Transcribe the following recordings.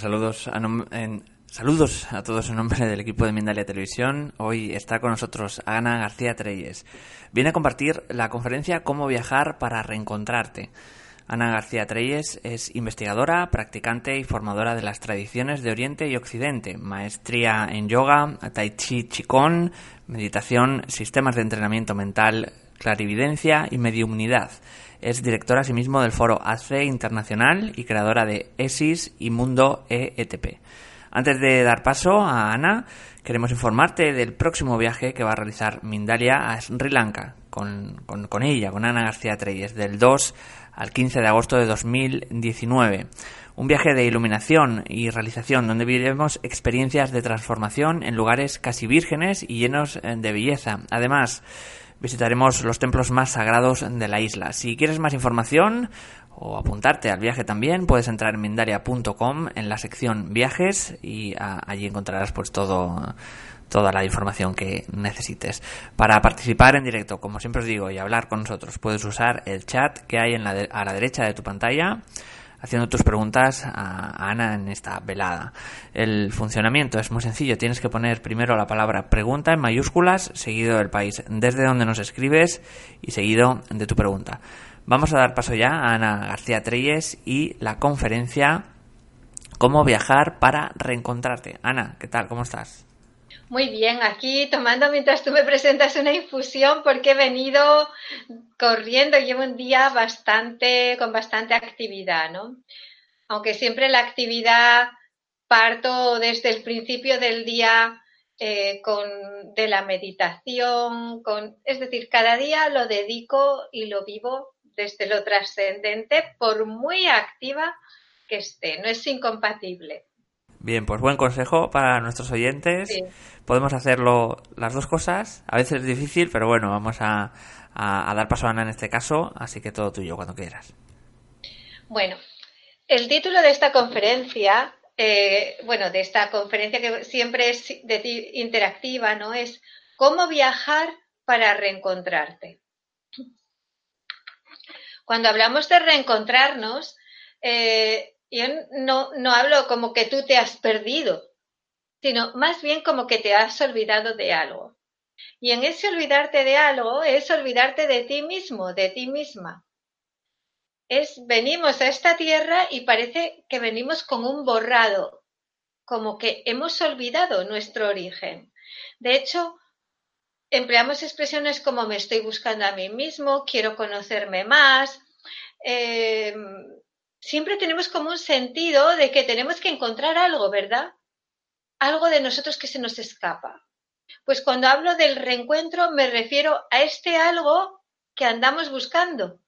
Saludos a, todos en nombre del equipo de Mindalia Televisión. Hoy está con nosotros Ana García Treyes. Viene a compartir la conferencia Cómo viajar para reencontrarte. Ana García Treyes es investigadora, practicante y formadora de las tradiciones de Oriente y Occidente, maestría en yoga, tai chi chikon, meditación, sistemas de entrenamiento mental, clarividencia y mediumnidad. Es directora asimismo del foro ACE Internacional y creadora de ESIS y Mundo EETP. Antes de dar paso a Ana, queremos informarte del próximo viaje que va a realizar Mindalia a Sri Lanka con, con, ella, con Ana García Treyes, del 2 al 15 de agosto de 2019. Un viaje de iluminación y realización donde viviremos experiencias de transformación en lugares casi vírgenes y llenos de belleza. Además, visitaremos los templos más sagrados de la isla. Si quieres más información o apuntarte al viaje también, puedes entrar en mindaria.com en la sección viajes y allí encontrarás pues todo toda la información que necesites. Para participar en directo, como siempre os digo, y hablar con nosotros, puedes usar el chat que hay en la a la derecha de tu pantalla haciendo tus preguntas a Ana en esta velada. El funcionamiento es muy sencillo. Tienes que poner primero la palabra pregunta en mayúsculas, seguido del país desde donde nos escribes y seguido de tu pregunta. Vamos a dar paso ya a Ana García Treyes y la conferencia Cómo viajar para reencontrarte. Ana, ¿qué tal? ¿Cómo estás? Muy bien, aquí tomando mientras tú me presentas una infusión porque he venido corriendo, llevo un día bastante, con bastante actividad, ¿no? Aunque siempre la actividad parto desde el principio del día eh, con, de la meditación, con, es decir, cada día lo dedico y lo vivo desde lo trascendente, por muy activa que esté, no es incompatible. Bien, pues buen consejo para nuestros oyentes. Podemos hacerlo las dos cosas. A veces es difícil, pero bueno, vamos a, dar paso a Ana en este caso, así que todo tuyo cuando quieras. Bueno, el título de esta conferencia, eh, bueno, de esta conferencia que siempre es interactiva, ¿no? Es cómo viajar para reencontrarte. Cuando hablamos de reencontrarnos, eh, yo no hablo como que tú te has perdido, sino más bien como que te has olvidado de algo. Y en ese olvidarte de algo es olvidarte de ti mismo, de ti misma. Es venimos a esta tierra y parece que venimos con un borrado, como que hemos olvidado nuestro origen. De hecho, empleamos expresiones como me estoy buscando a mí mismo, quiero conocerme más, eh, siempre tenemos como un sentido de que tenemos que encontrar algo, ¿verdad? Algo de nosotros que se nos escapa. Pues cuando hablo del reencuentro me refiero a este algo que andamos buscando,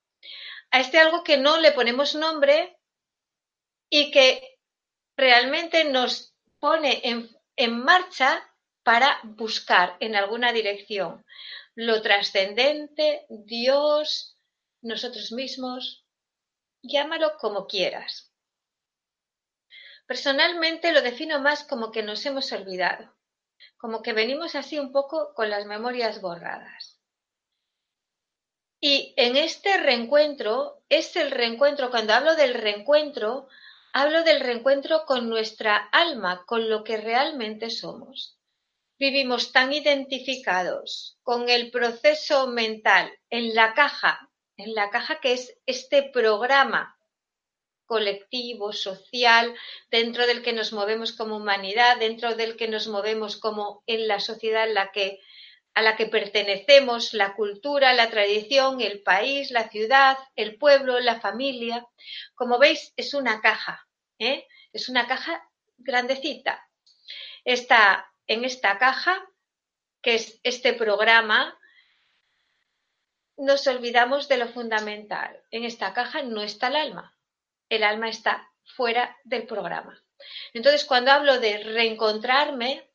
a este algo que no le ponemos nombre y que realmente nos pone en, en marcha para buscar en alguna dirección lo trascendente, Dios, nosotros mismos, Llámalo como quieras. Personalmente lo defino más como que nos hemos olvidado, como que venimos así un poco con las memorias borradas. Y en este reencuentro, es el reencuentro, cuando hablo del reencuentro, hablo del reencuentro con nuestra alma, con lo que realmente somos. Vivimos tan identificados con el proceso mental en la caja en la caja que es este programa colectivo, social, dentro del que nos movemos como humanidad, dentro del que nos movemos como en la sociedad la que, a la que pertenecemos, la cultura, la tradición, el país, la ciudad, el pueblo, la familia. Como veis, es una caja, ¿eh? es una caja grandecita. Está en esta caja, que es este programa, nos olvidamos de lo fundamental. En esta caja no está el alma. El alma está fuera del programa. Entonces, cuando hablo de reencontrarme,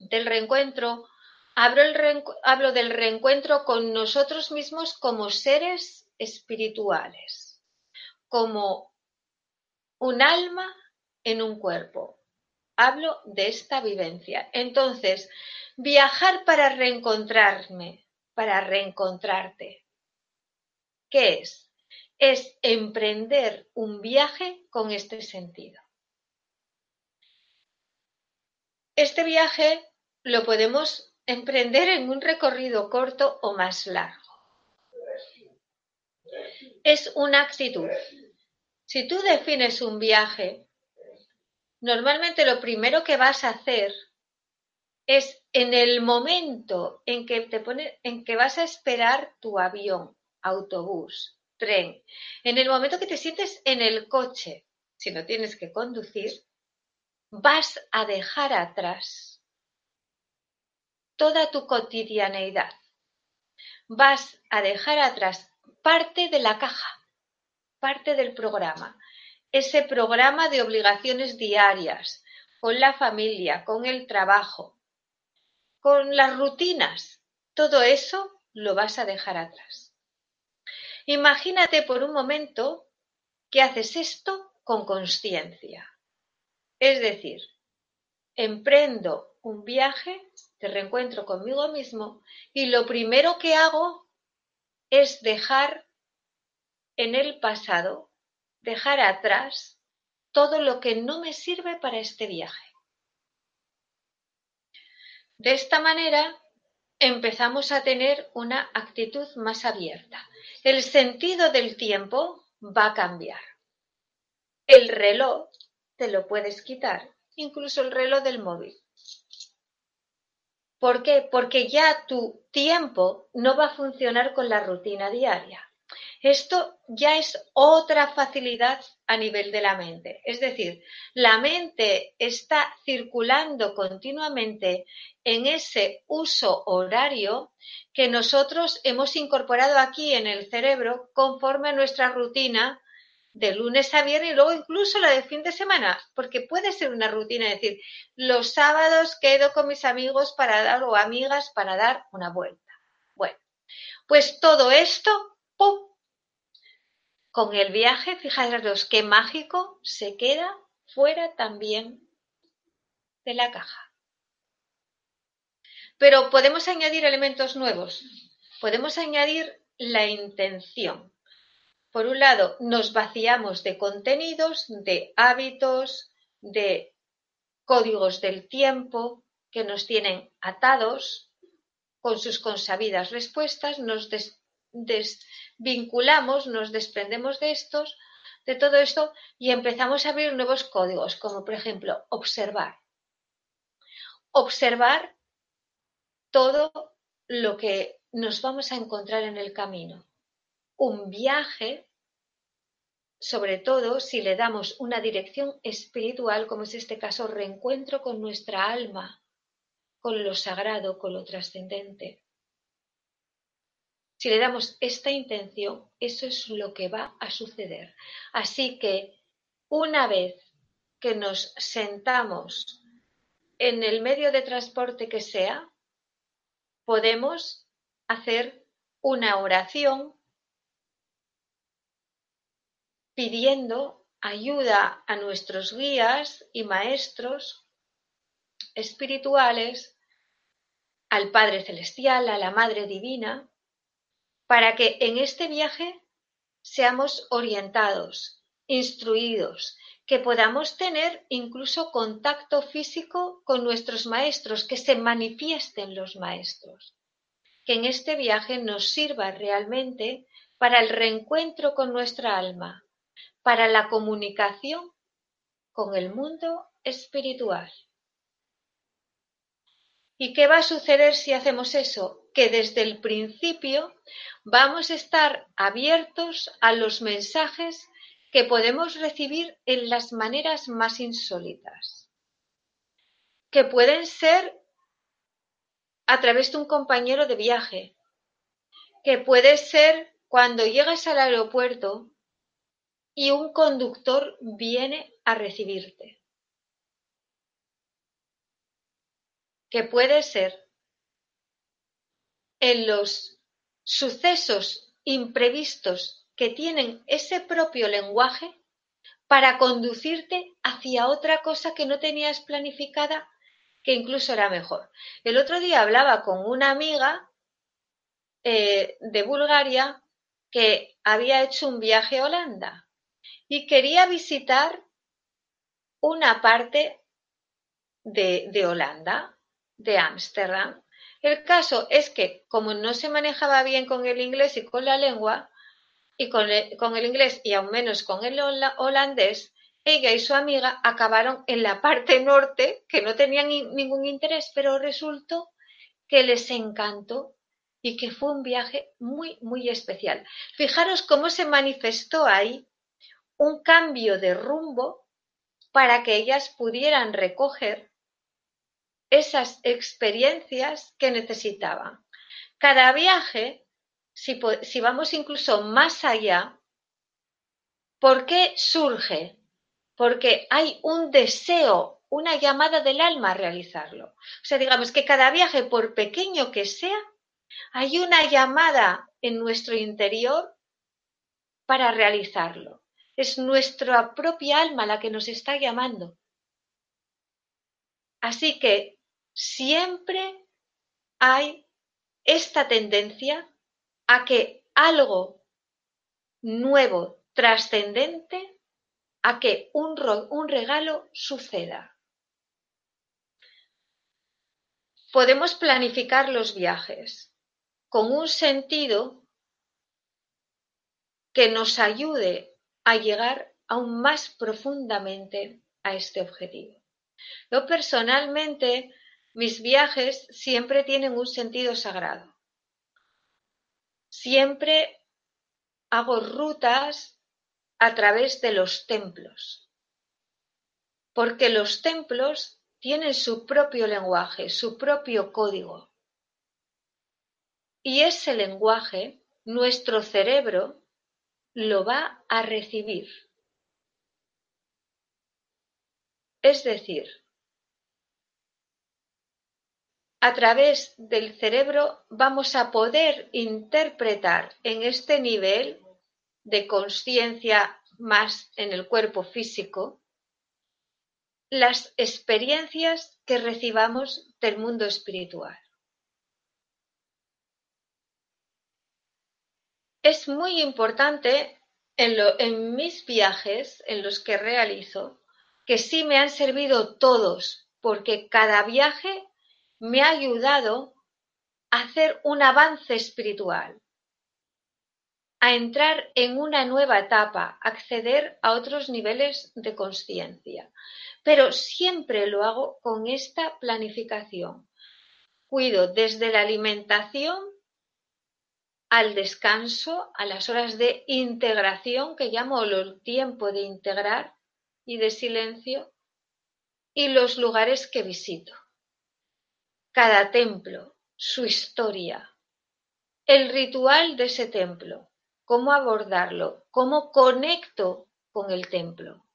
del reencuentro, hablo, del reencuentro con nosotros mismos como seres espirituales, como un alma en un cuerpo. Hablo de esta vivencia. Entonces, viajar para reencontrarme, para reencontrarte. ¿Qué es? Es emprender un viaje con este sentido. Este viaje lo podemos emprender en un recorrido corto o más largo. Es una actitud. Si tú defines un viaje, normalmente lo primero que vas a hacer es en el momento en que te en que vas a esperar tu avión, autobús, en el momento que te sientes en el coche, si no tienes que conducir, vas a dejar atrás toda tu cotidianeidad. Vas a dejar atrás parte de la caja, parte del programa, ese programa de obligaciones diarias, con la familia, con el trabajo, con las rutinas. Todo eso lo vas a dejar atrás. Imagínate por un momento que haces esto con conciencia. Es decir, emprendo un viaje de reencuentro conmigo mismo y lo primero que hago es dejar en el pasado, dejar atrás todo lo que no me sirve para este viaje. De esta manera empezamos a tener una actitud más abierta. El sentido del tiempo va a cambiar. El reloj te lo puedes quitar, incluso el reloj del móvil. ¿Por qué? Porque ya tu tiempo no va a funcionar con la rutina diaria. Esto ya es otra facilidad a nivel de la mente. Es decir, la mente está circulando continuamente en ese uso horario que nosotros hemos incorporado aquí en el cerebro conforme a nuestra rutina de lunes a viernes y luego incluso la de fin de semana, porque puede ser una rutina, es decir, los sábados quedo con mis amigos para dar o amigas para dar una vuelta. Bueno, pues todo esto, ¡pum! Con el viaje, fijaros qué mágico se queda fuera también de la caja. Pero podemos añadir elementos nuevos. Podemos añadir la intención. Por un lado, nos vaciamos de contenidos, de hábitos, de códigos del tiempo que nos tienen atados con sus consabidas respuestas, nos desvinculamos, nos desprendemos de estos, de todo esto y empezamos a abrir nuevos códigos, como por ejemplo observar. Observar todo lo que nos vamos a encontrar en el camino un viaje, sobre todo si le damos una dirección espiritual, como es este caso, reencuentro con nuestra alma, con lo sagrado, con lo trascendente. Si le damos esta intención, eso es lo que va a suceder. Así que una vez que nos sentamos en el medio de transporte que sea, podemos hacer una oración pidiendo ayuda a nuestros guías y maestros espirituales, al Padre Celestial, a la Madre Divina, para que en este viaje seamos orientados, instruidos, que podamos tener incluso contacto físico con nuestros maestros, que se manifiesten los maestros, que en este viaje nos sirva realmente para el reencuentro con nuestra alma, para la comunicación con el mundo espiritual. ¿Y qué va a suceder si hacemos eso? Que desde el principio vamos a estar abiertos a los mensajes que podemos recibir en las maneras más insólitas. que pueden ser a través de un compañero de viaje, que puede ser cuando llegas al aeropuerto y un conductor viene a recibirte. Que puede ser en los sucesos imprevistos que tienen ese propio lenguaje para conducirte hacia otra cosa que no tenías planificada, que incluso era mejor. El otro día hablaba con una amiga eh, de Bulgaria que había hecho un viaje a Holanda y quería visitar una parte de, de Holanda, de Ámsterdam. El caso es que, como no se manejaba bien con el inglés y con la lengua, y con el, inglés y aún menos con el holandés, ella y su amiga acabaron en la parte norte, que no tenían ningún interés, pero resultó que les encantó y que fue un viaje muy, muy especial. Fijaros cómo se manifestó ahí un cambio de rumbo para que ellas pudieran recoger esas experiencias que necesitaban. Cada viaje, si, si vamos incluso más allá, ¿por qué surge? Porque hay un deseo, una llamada del alma a realizarlo. O sea, digamos que cada viaje, por pequeño que sea, hay una llamada en nuestro interior para realizarlo. Es nuestra propia alma la que nos está llamando. Así que siempre hay esta tendencia a que algo nuevo, trascendente, a que un, un regalo suceda. Podemos planificar los viajes, con un sentido que nos ayude a llegar aún más profundamente a este objetivo. Yo personalmente, mis viajes siempre tienen un sentido sagrado. Siempre hago rutas a través de los templos, porque los templos tienen su propio lenguaje, su propio código. Y ese lenguaje nuestro cerebro lo va a recibir. Es decir, a través del cerebro vamos a poder interpretar en este nivel de conciencia más en el cuerpo físico las experiencias que recibamos del mundo espiritual. Es muy importante en, mis viajes, en los que realizo, que sí me han servido todos, porque cada viaje me ha ayudado a hacer un avance espiritual, a entrar en una nueva etapa, acceder a otros niveles de conciencia. Pero siempre lo hago con esta planificación. Cuido desde la alimentación al descanso, a las horas de integración, que llamo el tiempo de integrar y de silencio, y los lugares que visito. Cada templo, su historia, el ritual de ese templo, cómo abordarlo, cómo conecto con el templo.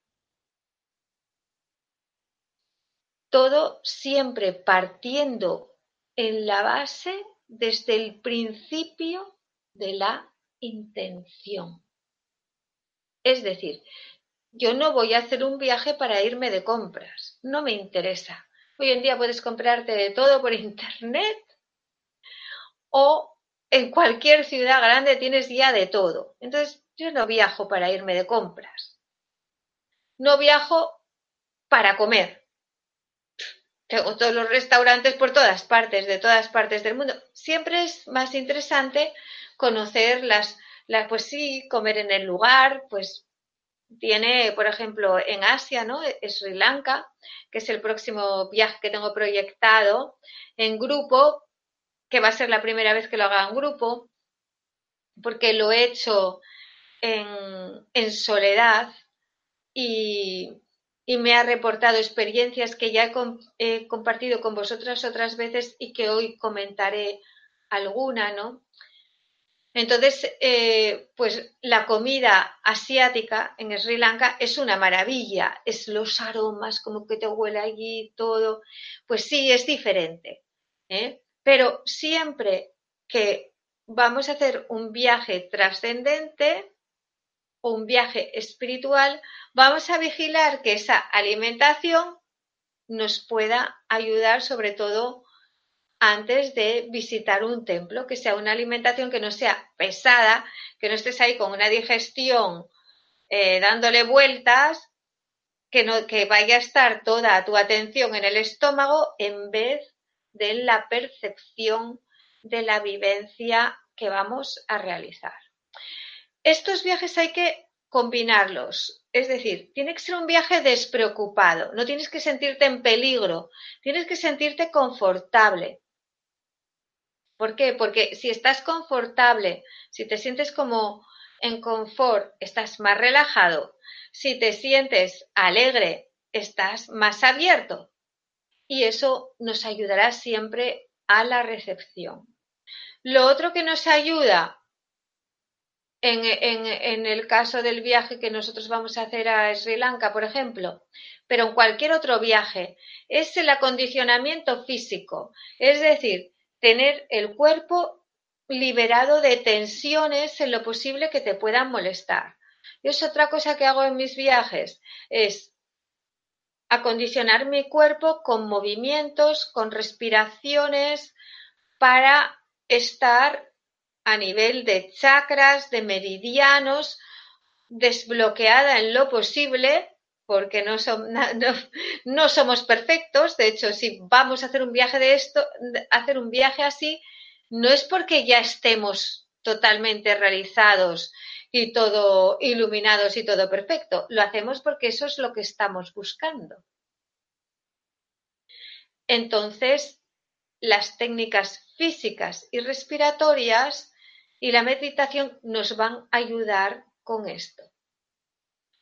Todo siempre partiendo en la base desde el principio de la intención. Es decir, yo no voy a hacer un viaje para irme de compras, no me interesa. Hoy en día puedes comprarte de todo por internet o en cualquier ciudad grande tienes ya de todo. Entonces, yo no viajo para irme de compras. No viajo para comer. Tengo todos los restaurantes por todas partes, de todas partes del mundo. Siempre es más interesante conocer las, pues sí, comer en el lugar, pues tiene, por ejemplo, en Asia, ¿no? Es Sri Lanka, que es el próximo viaje que tengo proyectado en grupo, que va a ser la primera vez que lo haga en grupo, porque lo he hecho en, soledad y, y me ha reportado experiencias que ya he, compartido con vosotras otras veces y que hoy comentaré alguna, ¿no? Entonces, eh, pues la comida asiática en Sri Lanka es una maravilla, es los aromas, como que te huele allí todo, pues sí, es diferente, ¿eh? pero siempre que vamos a hacer un viaje trascendente o un viaje espiritual, vamos a vigilar que esa alimentación nos pueda ayudar sobre todo antes de visitar un templo, que sea una alimentación que no sea pesada, que no estés ahí con una digestión eh, dándole vueltas, que, no, que vaya a estar toda tu atención en el estómago en vez de la percepción de la vivencia que vamos a realizar. Estos viajes hay que combinarlos, es decir, tiene que ser un viaje despreocupado, no tienes que sentirte en peligro, tienes que sentirte confortable. ¿Por qué? Porque si estás confortable, si te sientes como en confort, estás más relajado. Si te sientes alegre, estás más abierto. Y eso nos ayudará siempre a la recepción. Lo otro que nos ayuda en, en, el caso del viaje que nosotros vamos a hacer a Sri Lanka, por ejemplo, pero en cualquier otro viaje, es el acondicionamiento físico. Es decir, tener el cuerpo liberado de tensiones en lo posible que te puedan molestar. Y es otra cosa que hago en mis viajes, es acondicionar mi cuerpo con movimientos, con respiraciones, para estar a nivel de chakras, de meridianos, desbloqueada en lo posible, porque no, somos perfectos. De hecho, si vamos a hacer un viaje de esto, hacer un viaje así, no es porque ya estemos totalmente realizados y todo iluminados y todo perfecto. Lo hacemos porque eso es lo que estamos buscando. Entonces, las técnicas físicas y respiratorias y la meditación nos van a ayudar con esto.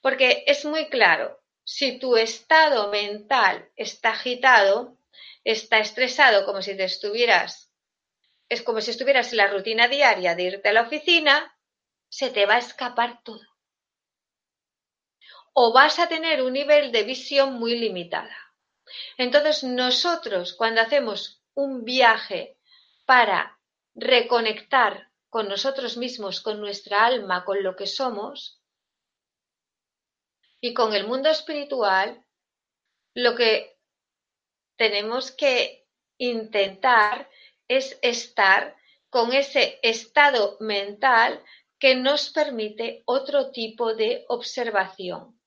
Porque es muy claro, si tu estado mental está agitado, está estresado como si te estuvieras, es como si estuvieras en la rutina diaria de irte a la oficina, se te va a escapar todo. O vas a tener un nivel de visión muy limitada. Entonces nosotros cuando hacemos un viaje para reconectar con nosotros mismos, con nuestra alma, con lo que somos, y con el mundo espiritual, lo que tenemos que intentar es estar con ese estado mental que nos permite otro tipo de observación.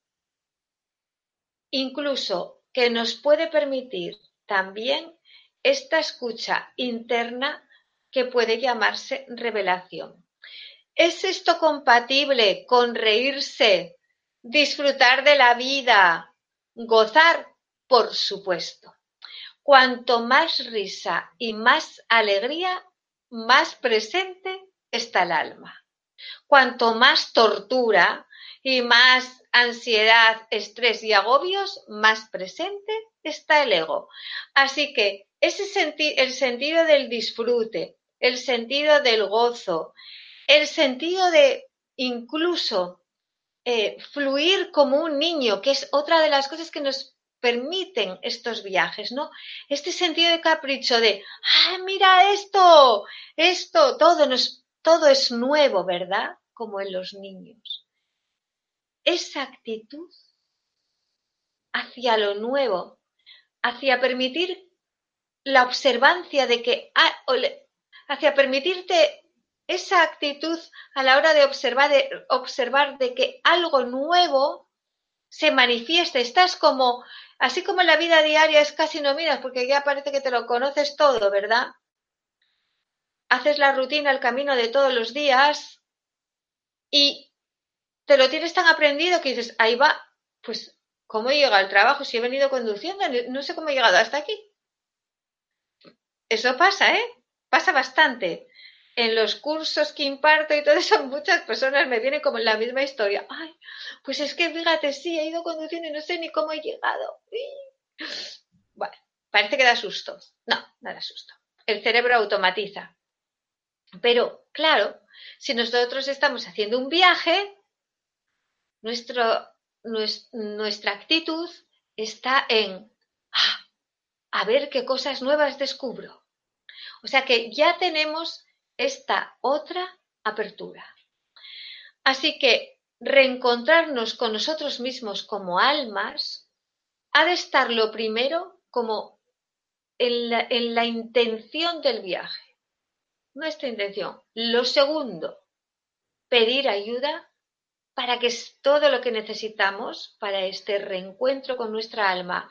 Incluso que nos puede permitir también esta escucha interna que puede llamarse revelación. ¿Es esto compatible con reírse, disfrutar de la vida, gozar? Por supuesto. Cuanto más risa y más alegría, más presente está el alma. Cuanto más tortura y más ansiedad, estrés y agobios, más presente está el ego. Así que ese el sentido del disfrute, el sentido del gozo, el sentido de incluso eh, fluir como un niño, que es otra de las cosas que nos permiten estos viajes, ¿no? Este sentido de capricho de, ¡ah, mira esto! Esto, todo, todo es nuevo, ¿verdad? Como en los niños. Esa actitud hacia lo nuevo, hacia permitir la observancia de que, hacia permitirte esa actitud a la hora de observar, de observar de que algo nuevo se manifiesta. Estás como, así como en la vida diaria es casi no miras, porque ya parece que te lo conoces todo, ¿verdad? Haces la rutina, el camino de todos los días y te lo tienes tan aprendido que dices, ahí va, pues, ¿cómo he llegado al trabajo? Si he venido conduciendo, no sé cómo he llegado hasta aquí. Eso pasa, ¿eh? Pasa bastante. En los cursos que imparto y todo eso, muchas personas me vienen como en la misma historia. Ay, pues es que fíjate, sí, he ido conduciendo y no sé ni cómo he llegado. Bueno, parece que da susto. No, no da susto. El cerebro automatiza. Pero, claro, si nosotros estamos haciendo un viaje, nuestro, nuestra actitud está en ah, a ver qué cosas nuevas descubro. O sea que ya tenemos esta otra apertura. Así que reencontrarnos con nosotros mismos como almas ha de estar lo primero como en la, en la intención del viaje, nuestra intención. Lo segundo, pedir ayuda para que todo lo que necesitamos para este reencuentro con nuestra alma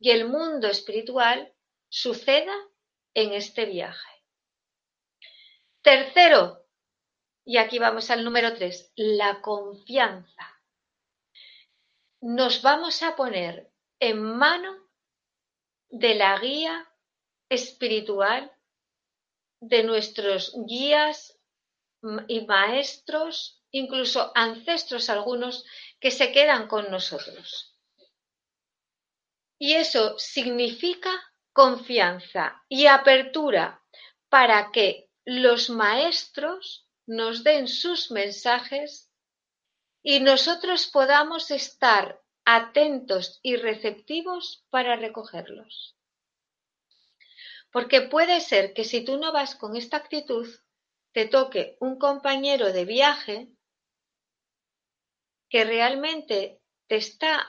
y el mundo espiritual suceda en este viaje. Tercero, y aquí vamos al número tres, la confianza. Nos vamos a poner en mano de la guía espiritual de nuestros guías y maestros, incluso ancestros algunos, que se quedan con nosotros. Y eso significa confianza y apertura para que los maestros nos den sus mensajes y nosotros podamos estar atentos y receptivos para recogerlos. Porque puede ser que si tú no vas con esta actitud, te toque un compañero de viaje que realmente te está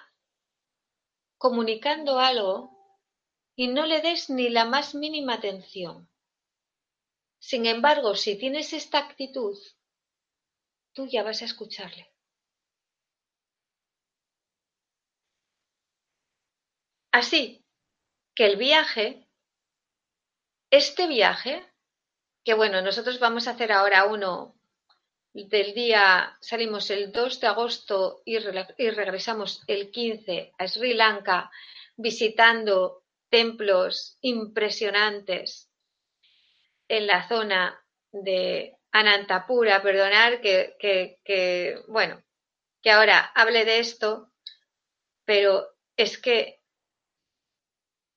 comunicando algo y no le des ni la más mínima atención. Sin embargo, si tienes esta actitud, tú ya vas a escucharle. Así que el viaje, este viaje, que bueno, nosotros vamos a hacer ahora uno del día, salimos el 2 de agosto y, y regresamos el 15 a Sri Lanka visitando templos impresionantes en la zona de Anantapura, perdonar que, que, bueno, que ahora hable de esto, pero es que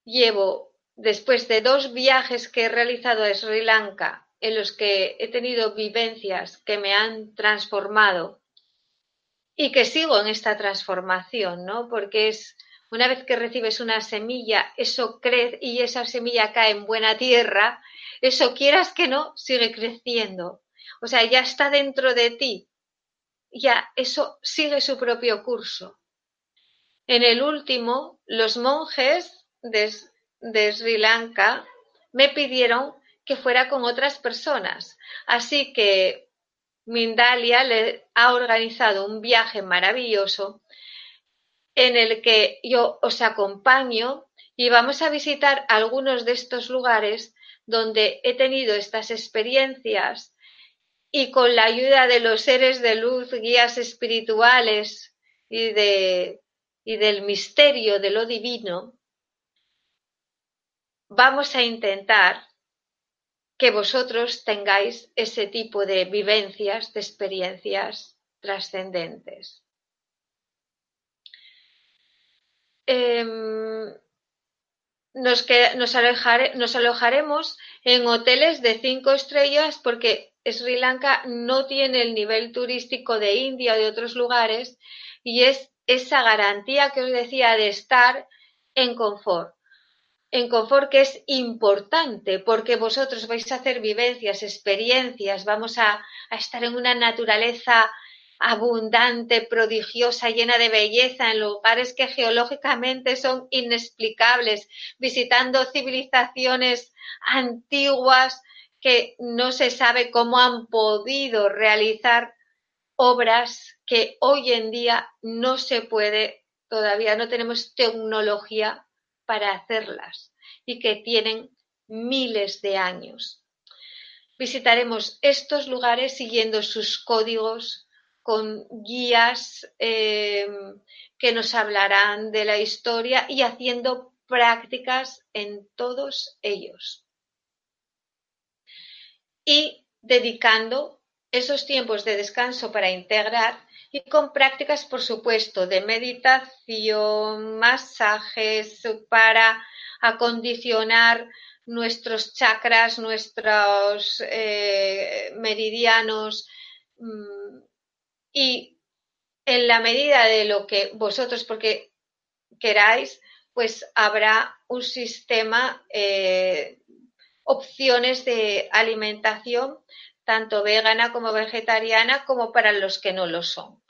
llevo, después de dos viajes que he realizado a Sri Lanka, en los que he tenido vivencias que me han transformado y que sigo en esta transformación, ¿no? Porque es una vez que recibes una semilla, eso crece y esa semilla cae en buena tierra eso quieras que no, sigue creciendo. O sea, ya está dentro de ti. Ya eso sigue su propio curso. En el último, los monjes de, de Sri Lanka me pidieron que fuera con otras personas. Así que Mindalia le ha organizado un viaje maravilloso en el que yo os acompaño y vamos a visitar algunos de estos lugares donde he tenido estas experiencias y con la ayuda de los seres de luz, guías espirituales y, y del misterio de lo divino, vamos a intentar que vosotros tengáis ese tipo de vivencias, de experiencias trascendentes. Em, nos, nos, alojaremos en hoteles de cinco estrellas porque Sri Lanka no tiene el nivel turístico de India o de otros lugares y es esa garantía que os decía de estar en confort. En confort que es importante porque vosotros vais a hacer vivencias, experiencias, vamos a, a estar en una naturaleza abundante, prodigiosa, llena de belleza, en lugares que geológicamente son inexplicables, visitando civilizaciones antiguas que no se sabe cómo han podido realizar obras que hoy en día no se puede, todavía no tenemos tecnología para hacerlas y que tienen miles de años. Visitaremos estos lugares siguiendo sus códigos, con guías em, que nos hablarán de la historia y haciendo prácticas en todos ellos. Y dedicando esos tiempos de descanso para integrar y con prácticas, por supuesto, de meditación, masajes para acondicionar nuestros chakras, nuestros eh, meridianos mm, y en la medida de lo que vosotros, porque queráis, pues habrá un sistema, eh, opciones de alimentación, tanto vegana como vegetariana, como para los que no lo son.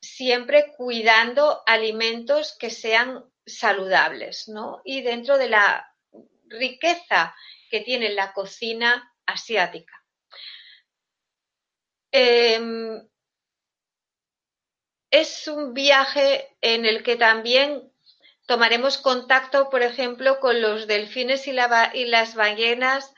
Siempre cuidando alimentos que sean saludables, ¿no? Y dentro de la riqueza que tiene la cocina asiática. Em, es un viaje en el que también tomaremos contacto, por ejemplo, con los delfines y, las ballenas,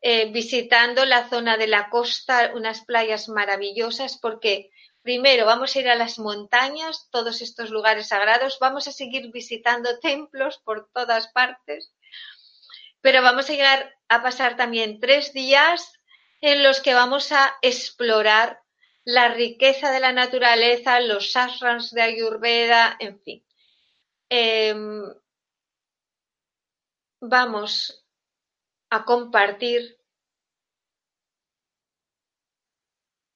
eh, visitando la zona de la costa, unas playas maravillosas, porque primero vamos a ir a las montañas, todos estos lugares sagrados, vamos a seguir visitando templos por todas partes, pero vamos a llegar a pasar también tres días en los que vamos a explorar la riqueza de la naturaleza, los ashrams de Ayurveda, en fin. Em, vamos a compartir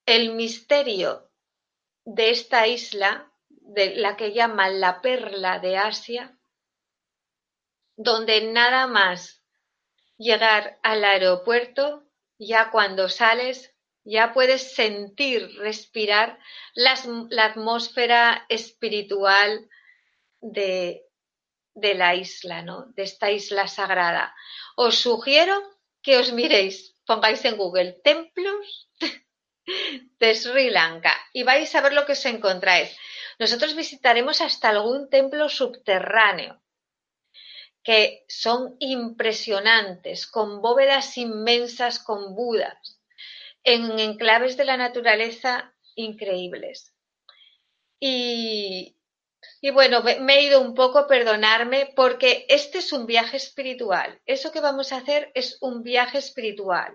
el misterio de esta isla, de la que llaman la perla de Asia, donde nada más llegar al aeropuerto, ya cuando sales ya puedes sentir, respirar la, atmósfera espiritual de, la isla, ¿no? De esta isla sagrada. Os sugiero que os miréis, pongáis en Google templos de Sri Lanka y vais a ver lo que os encontráis. Nosotros visitaremos hasta algún templo subterráneo que son impresionantes, con bóvedas inmensas con budas en enclaves de la naturaleza increíbles. Y, bueno, me he ido un poco, perdonarme, porque este es un viaje espiritual. Eso que vamos a hacer es un viaje espiritual.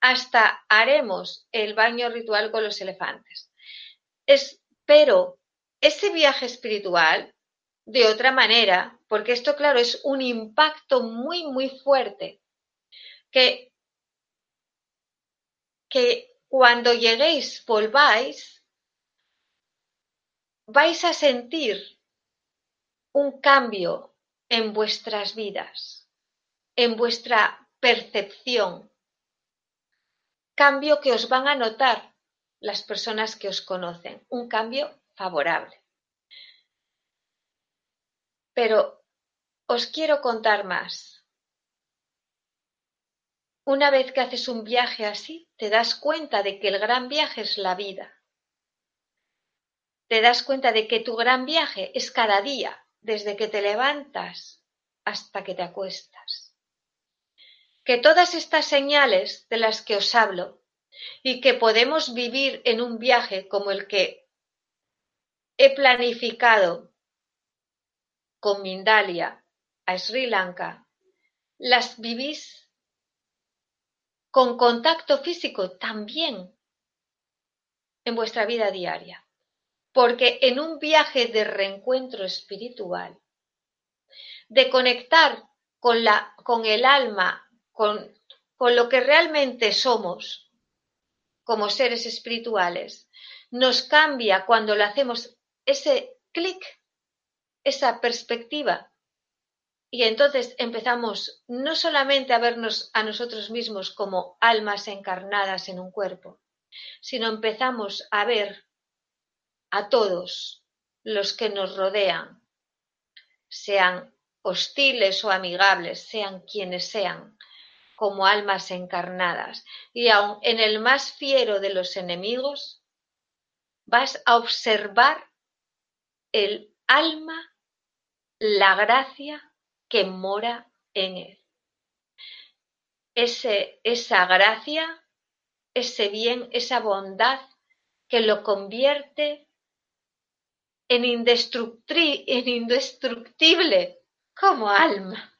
Hasta haremos el baño ritual con los elefantes. pero ese viaje espiritual, de otra manera, porque esto, claro, es un impacto muy, muy fuerte, que que cuando lleguéis volváis, vais a sentir un cambio en vuestras vidas, en vuestra percepción, cambio que os van a notar las personas que os conocen, un cambio favorable. Pero os quiero contar más. Una vez que haces un viaje así, te das cuenta de que el gran viaje es la vida. Te das cuenta de que tu gran viaje es cada día, desde que te levantas hasta que te acuestas. Que todas estas señales de las que os hablo y que podemos vivir en un viaje como el que he planificado con Mindalia a Sri Lanka, las vivís con contacto físico también en vuestra vida diaria. Porque en un viaje de reencuentro espiritual, de conectar con, la, con el alma, con, con lo que realmente somos como seres espirituales, nos cambia cuando le hacemos ese clic, esa perspectiva y entonces empezamos no solamente a vernos a nosotros mismos como almas encarnadas en un cuerpo, sino empezamos a ver a todos los que nos rodean, sean hostiles o amigables, sean quienes sean, como almas encarnadas. Y aun en el más fiero de los enemigos, vas a observar el alma, la gracia que mora en él. Ese, esa gracia, ese bien, esa bondad que lo convierte en, indestructible como alma.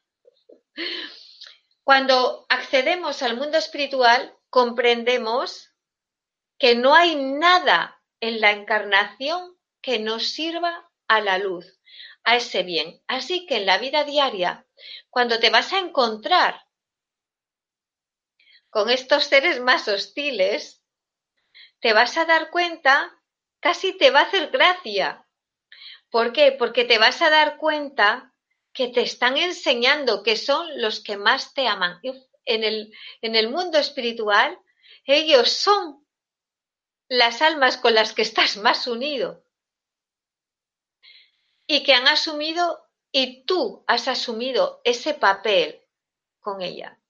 Cuando accedemos al mundo espiritual, comprendemos que no hay nada en la encarnación que nos sirva a la luz, a ese bien. Así que en la vida diaria, cuando te vas a encontrar con estos seres más hostiles, te vas a dar cuenta, casi te va a hacer gracia. ¿Por qué? Porque te vas a dar cuenta que te están enseñando que son los que más te aman. En el, en el mundo espiritual, ellos son las almas con las que estás más unido y que han asumido y tú has asumido ese papel con ella.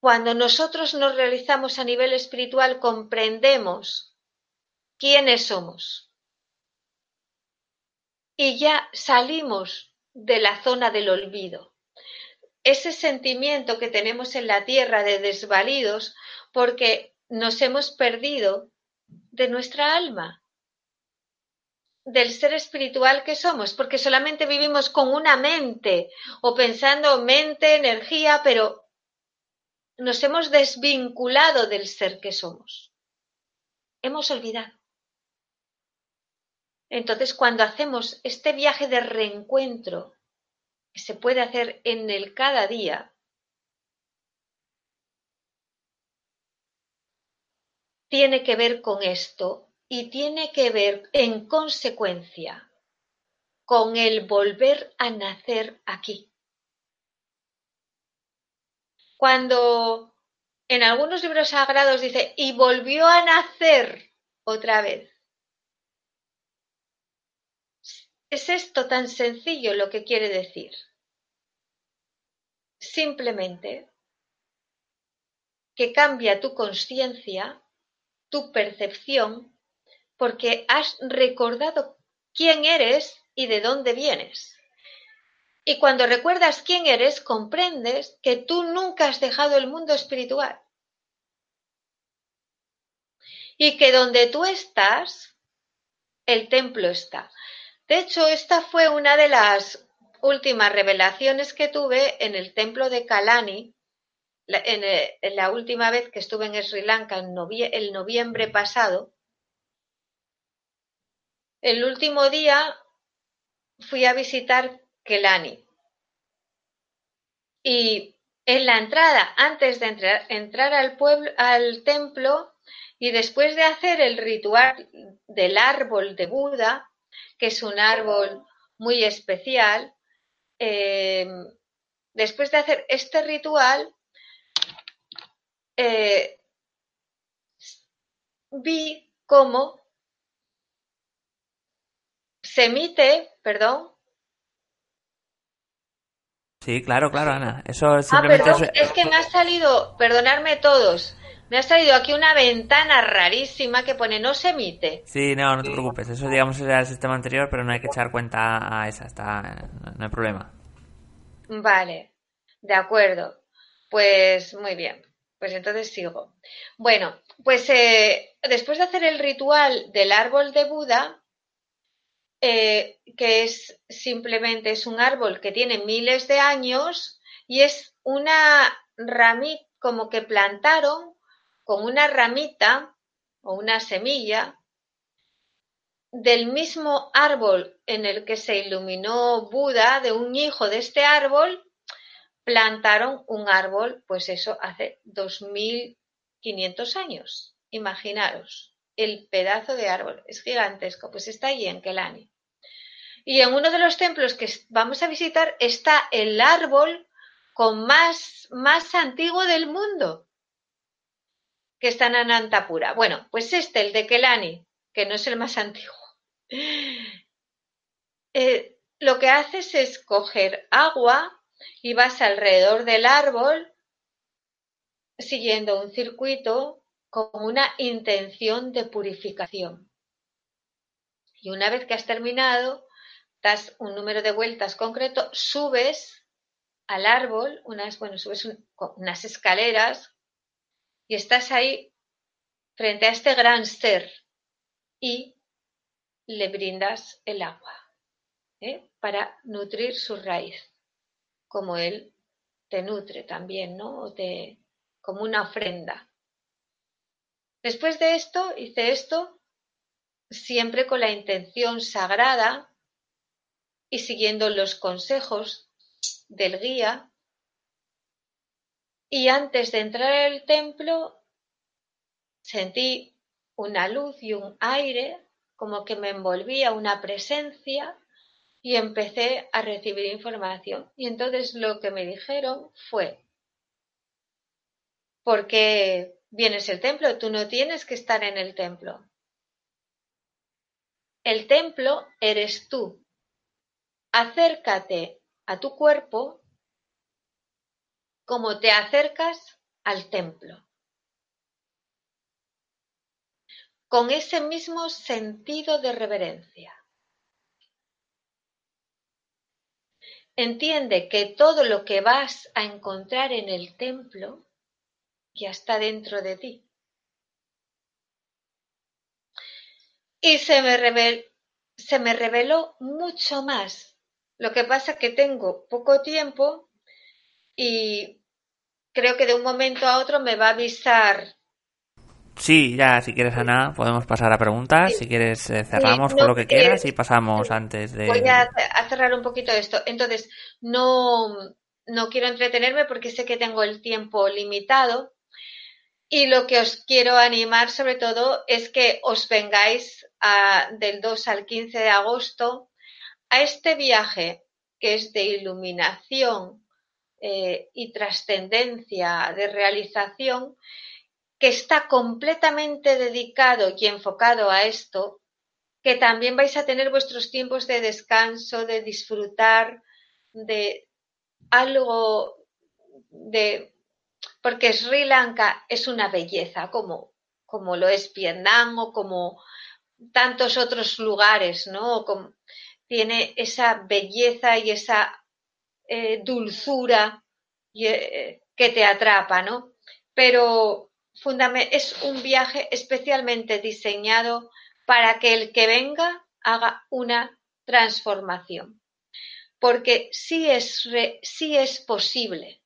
Cuando nosotros nos realizamos a nivel espiritual, comprendemos quiénes somos. Y ya salimos de la zona del olvido. Ese sentimiento que tenemos en la tierra de desvalidos porque nos hemos perdido de nuestra alma, del ser espiritual que somos, porque solamente vivimos con una mente o pensando mente, energía, pero nos hemos desvinculado del ser que somos. Hemos olvidado. Entonces, cuando hacemos este viaje de reencuentro que se puede hacer en el cada día, tiene que ver con esto y tiene que ver en consecuencia con el volver a nacer aquí. Cuando en algunos libros sagrados dice, y volvió a nacer otra vez. Es esto tan sencillo lo que quiere decir. Simplemente que cambia tu conciencia, tu percepción, porque has recordado quién eres y de dónde vienes. Y cuando recuerdas quién eres, comprendes que tú nunca has dejado el mundo espiritual. Y que donde tú estás, el templo está. De hecho, esta fue una de las últimas revelaciones que tuve en el templo de Kalani, en, la última vez que estuve en Sri Lanka, en el noviembre pasado. El último día fui a visitar Kelani. Y en la entrada, antes de entrar, al, pueblo, al templo y después de hacer el ritual del árbol de Buda, que es un árbol muy especial, em, después de hacer este ritual, eh, vi cómo se emite, perdón, Sí, claro, claro, Ana. Eso ah, simplemente perdón, es... que me ha salido, perdonadme todos, me ha salido aquí una ventana rarísima que pone no se emite. Sí, no, no te preocupes. Eso, digamos, era el sistema anterior, pero no hay que echar cuenta a esa. Está, no hay problema. Vale, de acuerdo. Pues muy bien. Pues entonces sigo. Bueno, pues eh, después de hacer el ritual del árbol de Buda, eh, que es simplemente es un árbol que tiene miles de años y es una ramita como que plantaron con una ramita o una semilla del mismo árbol en el que se iluminó Buda, de un hijo de este árbol, plantaron un árbol, pues eso hace 2500 años. Imaginaros el pedazo de árbol, es gigantesco, pues está allí en Kelani. Y en uno de los templos que vamos a visitar está el árbol con más, más antiguo del mundo, que está en Anantapura. Bueno, pues este, el de Kelani, que no es el más antiguo. Eh, lo que haces es coger agua y vas alrededor del árbol siguiendo un circuito con una intención de purificación. Y una vez que has terminado, das un número de vueltas concreto, subes al árbol, unas, bueno, subes unas escaleras y estás ahí frente a este gran ser y le brindas el agua ¿eh? para nutrir su raíz, como él te nutre también, ¿no? te, como una ofrenda. Después de esto, hice esto siempre con la intención sagrada y siguiendo los consejos del guía. Y antes de entrar al templo, sentí una luz y un aire como que me envolvía una presencia y empecé a recibir información. Y entonces lo que me dijeron fue, ¿por qué vienes al templo? Tú no tienes que estar en el templo. El templo eres tú. Acércate a tu cuerpo como te acercas al templo. Con ese mismo sentido de reverencia. Entiende que todo lo que vas a encontrar en el templo ya está dentro de ti. Y se me, se me reveló mucho más. Lo que pasa es que tengo poco tiempo y creo que de un momento a otro me va a avisar Sí, ya, si quieres, Ana, podemos pasar a preguntas. Si quieres, eh, cerramos con lo que quieras y pasamos antes de. Voy a, cerrar un poquito esto. Entonces, no, no quiero entretenerme porque sé que tengo el tiempo limitado. Y lo que os quiero animar, sobre todo, es que os vengáis a, del 2 al 15 de agosto a este viaje que es de iluminación eh, y trascendencia, de realización que está completamente dedicado y enfocado a esto, que también vais a tener vuestros tiempos de descanso, de disfrutar de algo de... Porque Sri Lanka es una belleza, como, como lo es Vietnam o como tantos otros lugares, ¿no? tiene esa belleza y esa eh, dulzura eh, que te atrapa, ¿no? Pero es un viaje especialmente diseñado para que el que venga haga una transformación. Porque sí es, es posible,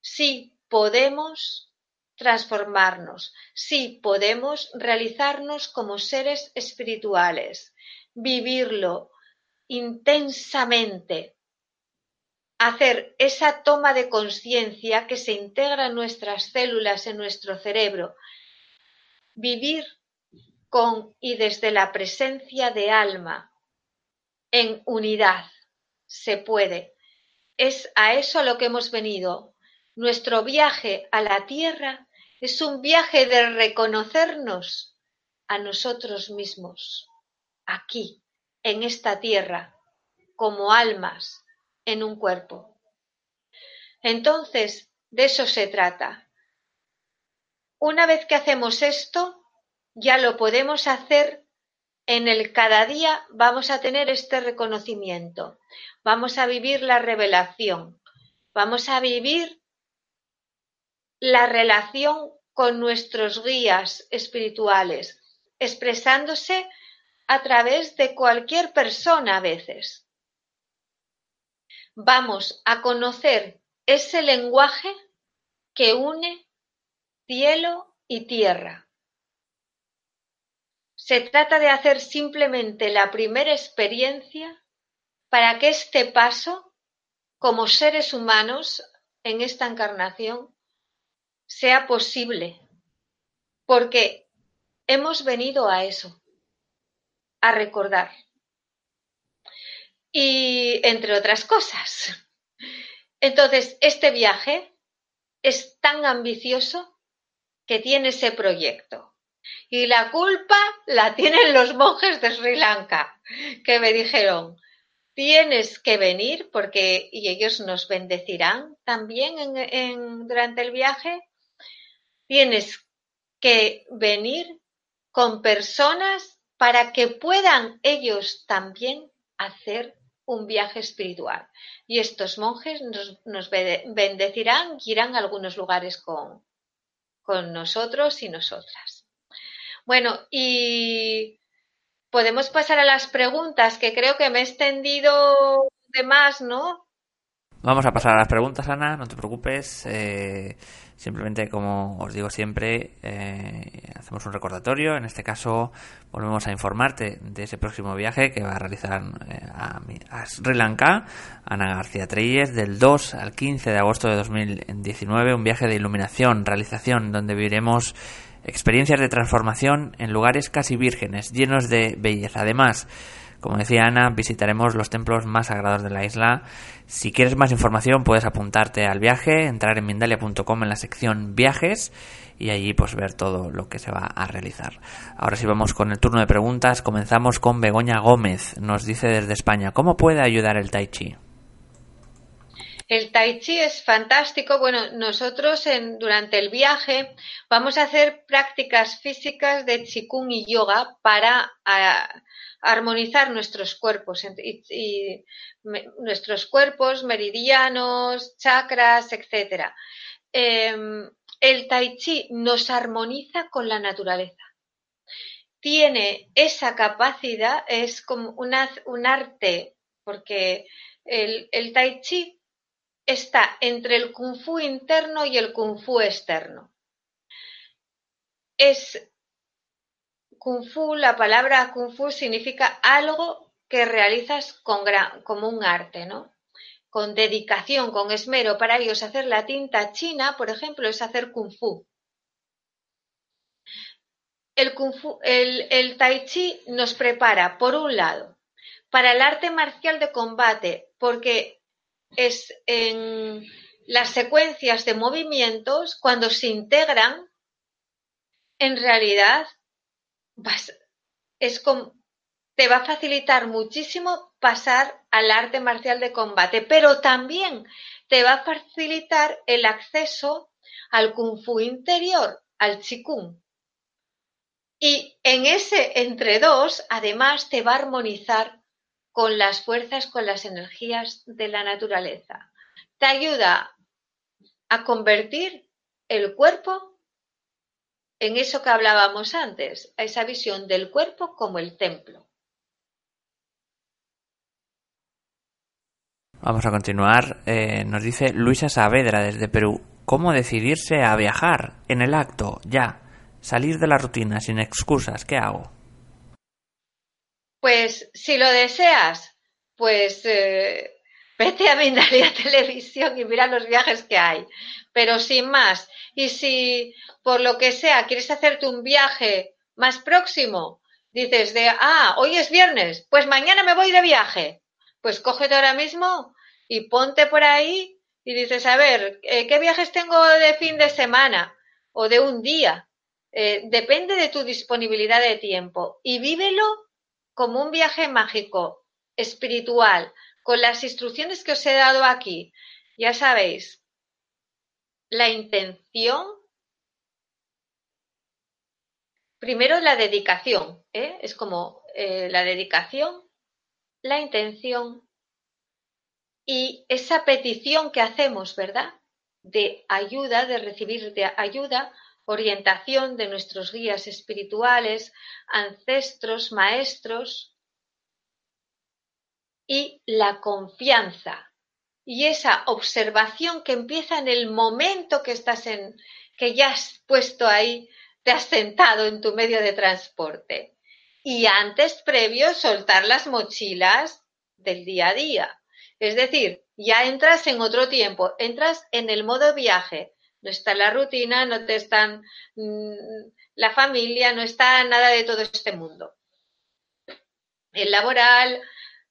sí podemos transformarnos, sí podemos realizarnos como seres espirituales, vivirlo intensamente, hacer esa toma de conciencia que se integra en nuestras células, en nuestro cerebro, vivir con y desde la presencia de alma, en unidad, se puede. Es a eso a lo que hemos venido. Nuestro viaje a la tierra es un viaje de reconocernos a nosotros mismos, aquí, en esta tierra, como almas, en un cuerpo. Entonces, de eso se trata. Una vez que hacemos esto, ya lo podemos hacer en el cada día vamos a tener este reconocimiento, vamos a vivir la revelación, vamos a vivir la relación con nuestros guías espirituales, expresándose a través de cualquier persona a veces vamos a conocer ese lenguaje que une cielo y tierra. Se trata de hacer simplemente la primera experiencia para que este paso, como seres humanos en esta encarnación, sea posible, porque hemos venido a eso, a recordar y entre otras cosas. Entonces, este viaje es tan ambicioso que tiene ese proyecto. Y la culpa la tienen los monjes de Sri Lanka, que me dijeron, tienes que venir porque y ellos nos bendecirán también en, durante el viaje. Tienes que venir con personas para que puedan ellos también hacer un viaje espiritual. Y estos monjes nos, bendecirán y irán a algunos lugares con, con nosotros y nosotras. Bueno, y podemos pasar a las preguntas, que creo que me he extendido de más, ¿no? Vamos a pasar a las preguntas, Ana, no te preocupes. Eh, simplemente, como os digo siempre, eh, hacemos un recordatorio. En este caso, volvemos a informarte de ese próximo viaje que va a realizar eh, a, a, Sri Lanka, Ana García Treyes, del 2 al 15 de agosto de 2019. Un viaje de iluminación, realización, donde viviremos experiencias de transformación en lugares casi vírgenes, llenos de belleza. Además, como decía Ana, visitaremos los templos más sagrados de la isla. Si quieres más información puedes apuntarte al viaje, entrar en mindalia.com en la sección viajes y allí pues ver todo lo que se va a realizar. Ahora sí vamos con el turno de preguntas. Comenzamos con Begoña Gómez. Nos dice desde España, ¿cómo puede ayudar el tai chi? El tai chi es fantástico. Bueno, nosotros durante el viaje vamos a hacer prácticas físicas de qigong y yoga para a, armonizar nuestros cuerpos y, nuestros cuerpos, meridianos, chakras, etcétera. Eh, el tai chi nos armoniza con la naturaleza. Tiene esa capacidad, es como un arte, porque el, el tai chi está entre el kung fu interno y el kung fu externo. Es kung fu, la palabra kung fu significa algo que realizas con como un arte, ¿no? Con dedicación, con esmero. Para ellos hacer la tinta china, por ejemplo, es hacer kung fu. El, kung fu, el tai chi nos prepara, por un lado, para el arte marcial de combate, porque es en las secuencias de movimientos, cuando se integran, en realidad te va a facilitar muchísimo pasar al arte marcial de combate, pero también te va a facilitar el acceso al kung fu interior, al chikung. Y en ese entre dos, además, te va a armonizar con las fuerzas, con las energías de la naturaleza. Te ayuda a convertir el cuerpo en eso que hablábamos antes, a esa visión del cuerpo como el templo. Vamos a continuar. Eh, nos dice Luisa Saavedra desde Perú. ¿Cómo decidirse a viajar en el acto? Ya. Salir de la rutina sin excusas. ¿Qué hago? Pues si lo deseas, pues eh, vete a Mindalia Televisión y mira los viajes que hay. Pero sin más. Y si por lo que sea quieres hacerte un viaje más próximo, dices de, ah, hoy es viernes, pues mañana me voy de viaje. Pues cógete ahora mismo y ponte por ahí y dices, a ver, eh, ¿qué viajes tengo de fin de semana o de un día? Eh, depende de tu disponibilidad de tiempo y vívelo como un viaje mágico, espiritual, con las instrucciones que os he dado aquí. Ya sabéis, la intención, primero la dedicación, ¿eh? es como eh, la dedicación, la intención y esa petición que hacemos, ¿verdad? De ayuda, de recibir de ayuda orientación de nuestros guías espirituales, ancestros, maestros y la confianza y esa observación que empieza en el momento que estás en, que ya has puesto ahí, te has sentado en tu medio de transporte. Y antes, previo, soltar las mochilas del día a día. Es decir, ya entras en otro tiempo, entras en el modo viaje, no está la rutina, no te están mm, la familia, no está nada de todo este mundo. El laboral,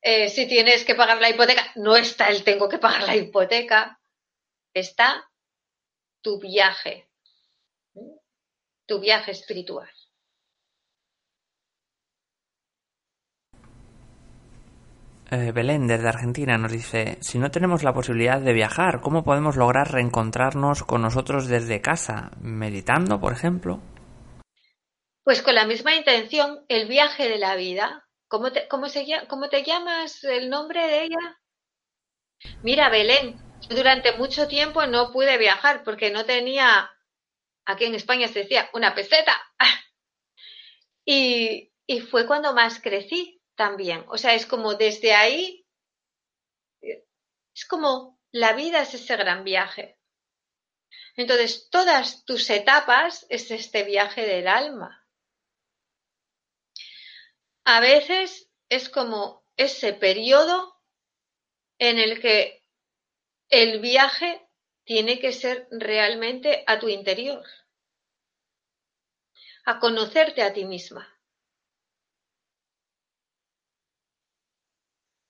eh, si tienes que pagar la hipoteca, no está el tengo que pagar la hipoteca, está tu viaje, tu viaje espiritual. Eh, Belén, desde Argentina, nos dice, si no tenemos la posibilidad de viajar, ¿cómo podemos lograr reencontrarnos con nosotros desde casa? ¿Meditando, por ejemplo? Pues con la misma intención, el viaje de la vida. ¿Cómo te, cómo se, cómo te llamas? ¿El nombre de ella? Mira, Belén, durante mucho tiempo no pude viajar porque no tenía, aquí en España se decía, una peseta. y, y fue cuando más crecí también. O sea, es como desde ahí, es como La vida es ese gran viaje. Entonces, todas tus etapas es este viaje del alma. A veces es como ese periodo en el que el viaje tiene que ser realmente a tu interior, a conocerte a ti misma.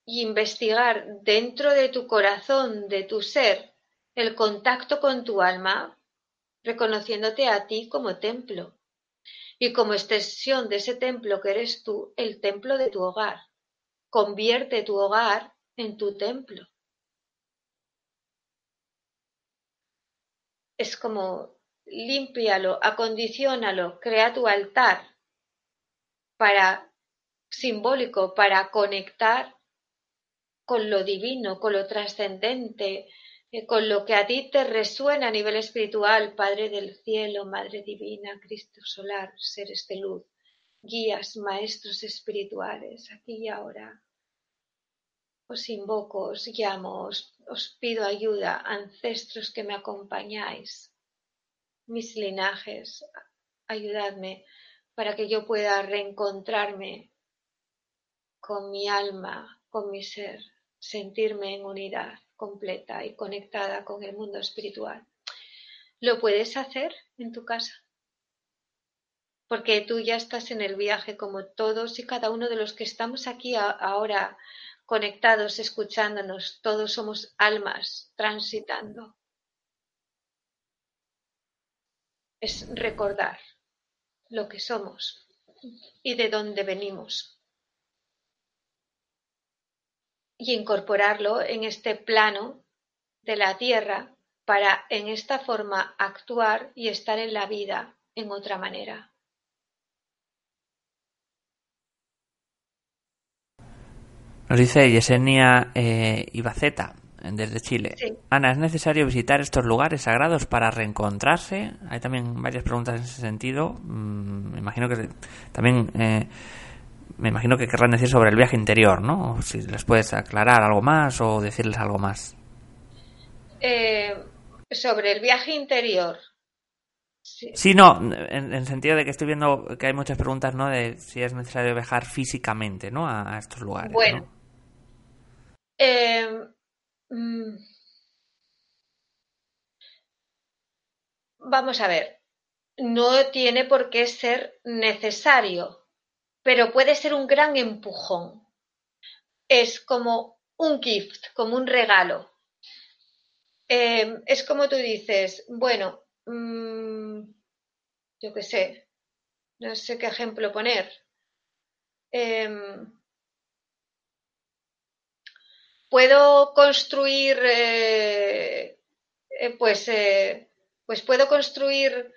Y investigar dentro de tu corazón, de tu ser, el contacto con tu alma, reconociéndote a ti como templo y como extensión de ese templo que eres tú, el templo de tu hogar. Convierte tu hogar en tu templo. Es como límpialo, acondiciónalo, crea tu altar para simbólico para conectar con lo divino, con lo trascendente, con lo que a ti te resuena a nivel espiritual, Padre del cielo, Madre divina, Cristo solar, seres de luz, guías, maestros espirituales, aquí y ahora. Os invoco, os llamo, os, os pido ayuda, ancestros que me acompañáis, mis linajes, ayudadme para que yo pueda reencontrarme con mi alma, con mi ser, sentirme en unidad completa y conectada con el mundo espiritual. Lo puedes hacer en tu casa, porque tú ya estás en el viaje como todos y cada uno de los que estamos aquí ahora conectados, escuchándonos, todos somos almas transitando. Es recordar lo que somos y de dónde venimos y incorporarlo en este plano de la tierra para en esta forma actuar y estar en la vida en otra manera. Nos dice Yesenia eh, Ibaceta desde Chile. Ana, ¿es necesario visitar estos lugares sagrados para reencontrarse? Hay también varias preguntas en ese sentido. Mm, me imagino que también eh, me imagino que querrán decir sobre el viaje interior, ¿no? Si les puedes aclarar algo más o decirles algo más. Eh, sobre el viaje interior. Sí, no, en el sentido de que estoy viendo que hay muchas preguntas, ¿no? De si es necesario viajar físicamente, ¿no? A, estos lugares. Bueno. Eh, mm, vamos a ver. No tiene por qué ser necesario pero puede ser un gran empujón. Es como un gift, como un regalo. Em, es como tú dices, bueno, mm, yo qué sé, no sé qué ejemplo poner. Em, puedo construir, eh, eh, pues, eh, pues puedo construir,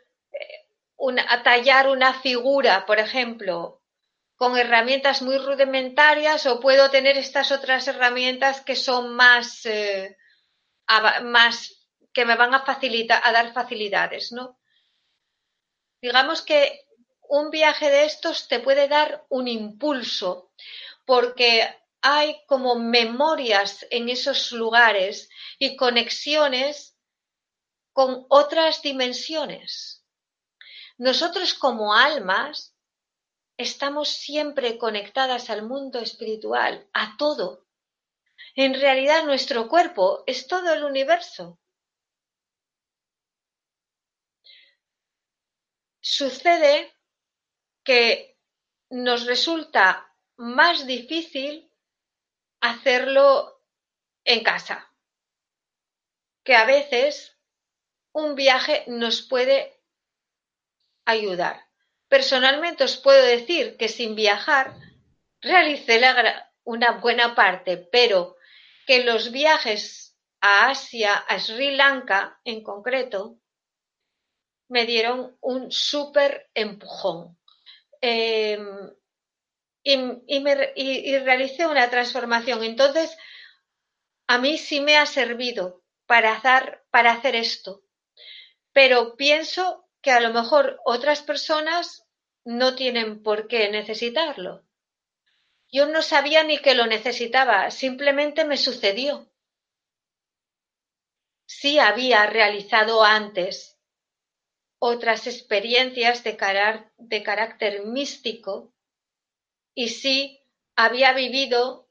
una, tallar una figura, por ejemplo, con herramientas muy rudimentarias o puedo tener estas otras herramientas que son más, eh, más que me van a facilitar, a dar facilidades, ¿no? Digamos que un viaje de estos te puede dar un impulso porque hay como memorias en esos lugares y conexiones con otras dimensiones. Nosotros como almas estamos siempre conectadas al mundo espiritual, a todo. En realidad nuestro cuerpo es todo el universo. Sucede que nos resulta más difícil hacerlo en casa, que a veces un viaje nos puede ayudar. Personalmente os puedo decir que sin viajar realicé una buena parte, pero que los viajes a Asia, a Sri Lanka en concreto, me dieron un súper empujón. Em, y, realicé una transformación. Entonces, a mí sí me ha servido para hacer, para hacer esto. Pero pienso que a lo mejor otras personas no tienen por qué necesitarlo. Yo no sabía ni que lo necesitaba, simplemente me sucedió. sí había realizado antes otras experiencias de, carácter místico y sí había vivido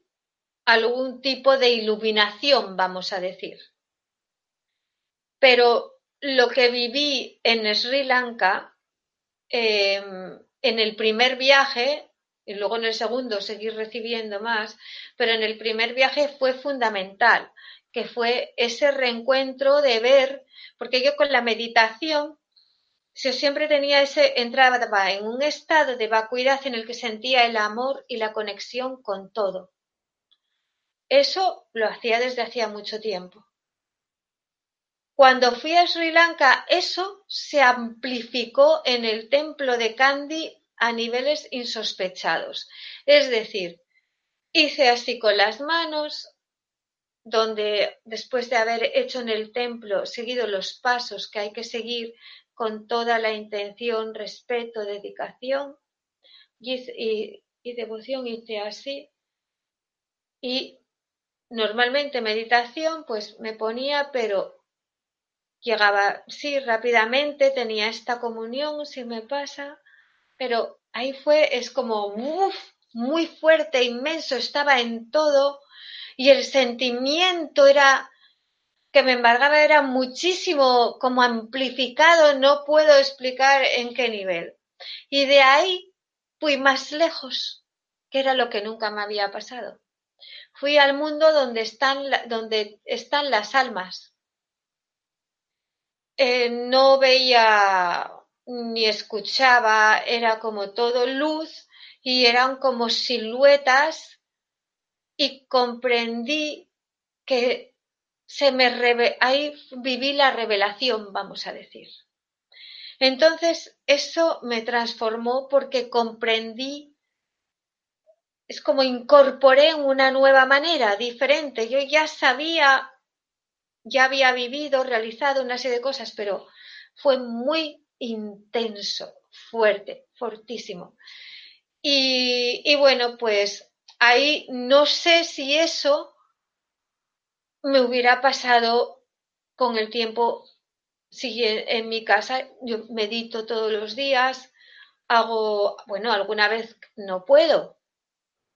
algún tipo de iluminación, vamos a decir. Pero lo que viví en Sri Lanka, em, en el primer viaje, y luego en el segundo seguir recibiendo más, pero en el primer viaje fue fundamental, que fue ese reencuentro de ver, porque yo con la meditación yo siempre tenía ese, entraba en un estado de vacuidad en el que sentía el amor y la conexión con todo. Eso lo hacía desde hacía mucho tiempo. Cuando fui a Sri Lanka, eso se amplificó en el templo de Kandy a niveles insospechados. Es decir, hice así con las manos, donde después de haber hecho en el templo, seguido los pasos que hay que seguir con toda la intención, respeto, dedicación y, devoción, hice así. Y normalmente meditación, pues me ponía, pero llegaba, sí, rápidamente, tenía esta comunión, si me pasa, pero ahí fue, es como, muy fuerte, inmenso, estaba en todo y el sentimiento era que me embargaba era muchísimo como amplificado, no puedo explicar en qué nivel. Y de ahí fui más lejos, que era lo que nunca me había pasado. Fui al mundo donde están, donde están las almas. Eh, no veía ni escuchaba, era como todo luz y eran como siluetas y comprendí que se me ahí viví la revelación, vamos a decir. Entonces, eso me transformó porque comprendí, es como incorporé una nueva manera, diferente. Yo ya sabía, ya había vivido, realizado una serie de cosas, pero fue muy intenso, fuerte, fortísimo. Y, bueno, pues ahí no sé si eso me hubiera pasado con el tiempo si en mi casa yo medito todos los días, hago, bueno, alguna vez no puedo.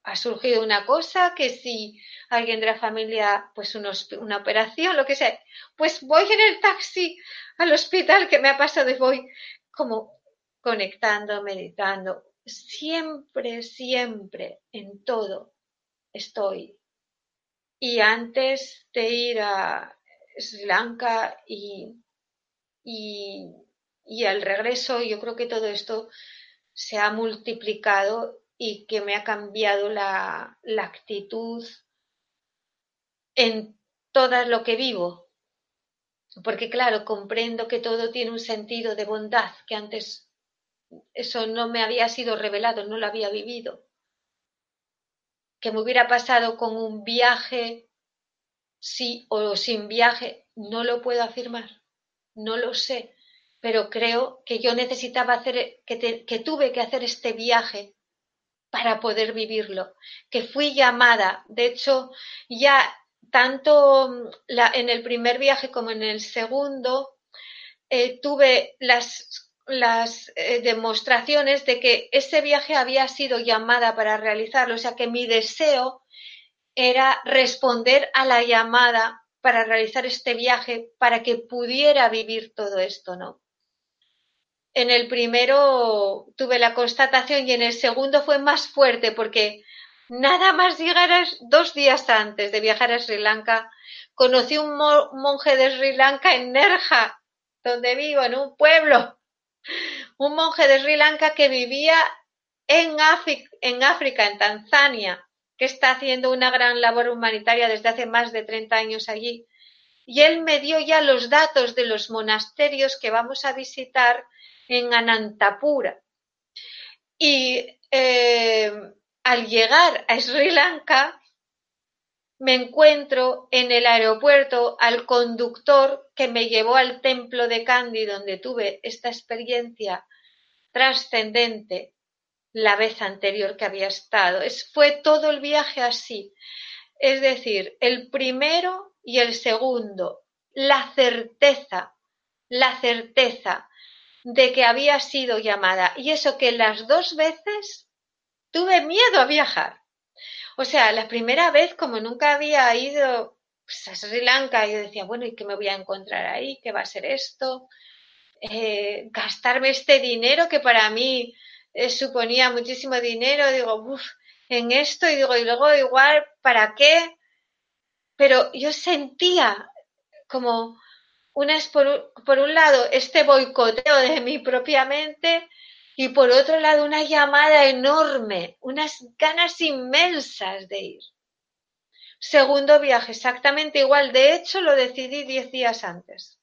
Ha surgido una cosa que si alguien de la familia, pues una operación, lo que sea, pues voy en el taxi al hospital que me ha pasado y voy como conectando, meditando siempre, siempre, en todo estoy. Y antes de ir a Sri Lanka y, y, al regreso, yo creo que todo esto se ha multiplicado y que me ha cambiado la, la actitud en todo lo que vivo. Porque claro, comprendo que todo tiene un sentido de bondad que antes eso no me había sido revelado, no lo había vivido. Que me hubiera pasado con un viaje, sí o sin viaje, no lo puedo afirmar, no lo sé, pero creo que yo necesitaba hacer, que, que tuve que hacer este viaje para poder vivirlo, que fui llamada, de hecho, ya tanto en el primer viaje como en el segundo, eh, tuve las las eh, demostraciones de que ese viaje había sido llamada para realizarlo, o sea que mi deseo era responder a la llamada para realizar este viaje para que pudiera vivir todo esto, ¿no? En el primero tuve la constatación y en el segundo fue más fuerte porque nada más llegar dos días antes de viajar a Sri Lanka, conocí un monje de Sri Lanka en Nerja, donde vivo, en un pueblo un monje de Sri Lanka que vivía en, África, en Tanzania, que está haciendo una gran labor humanitaria desde hace más de 30 años allí. Y él me dio ya los datos de los monasterios que vamos a visitar en Anantapura. Y eh, al llegar a Sri Lanka, me encuentro en el aeropuerto al conductor que me llevó al templo de Kandy donde tuve esta experiencia trascendente la vez anterior que había estado. Es, fue todo el viaje así. Es decir, el primero y el segundo la certeza, la certeza de que había sido llamada. Y eso que las dos veces tuve miedo a viajar. O sea, la primera vez, como nunca había ido pues, a Sri Lanka, yo decía, bueno, ¿y qué me voy a encontrar ahí? ¿Qué va a ser esto? Eh, gastarme este dinero que para mí eh, suponía muchísimo dinero, digo, uff, en esto, y digo, y luego igual, ¿para qué? Pero yo sentía como unas por, por un lado este boicoteo de mi propia mente y por otro lado una llamada enorme, unas ganas inmensas de ir. Segundo viaje, exactamente igual. De hecho, lo decidí diez días antes.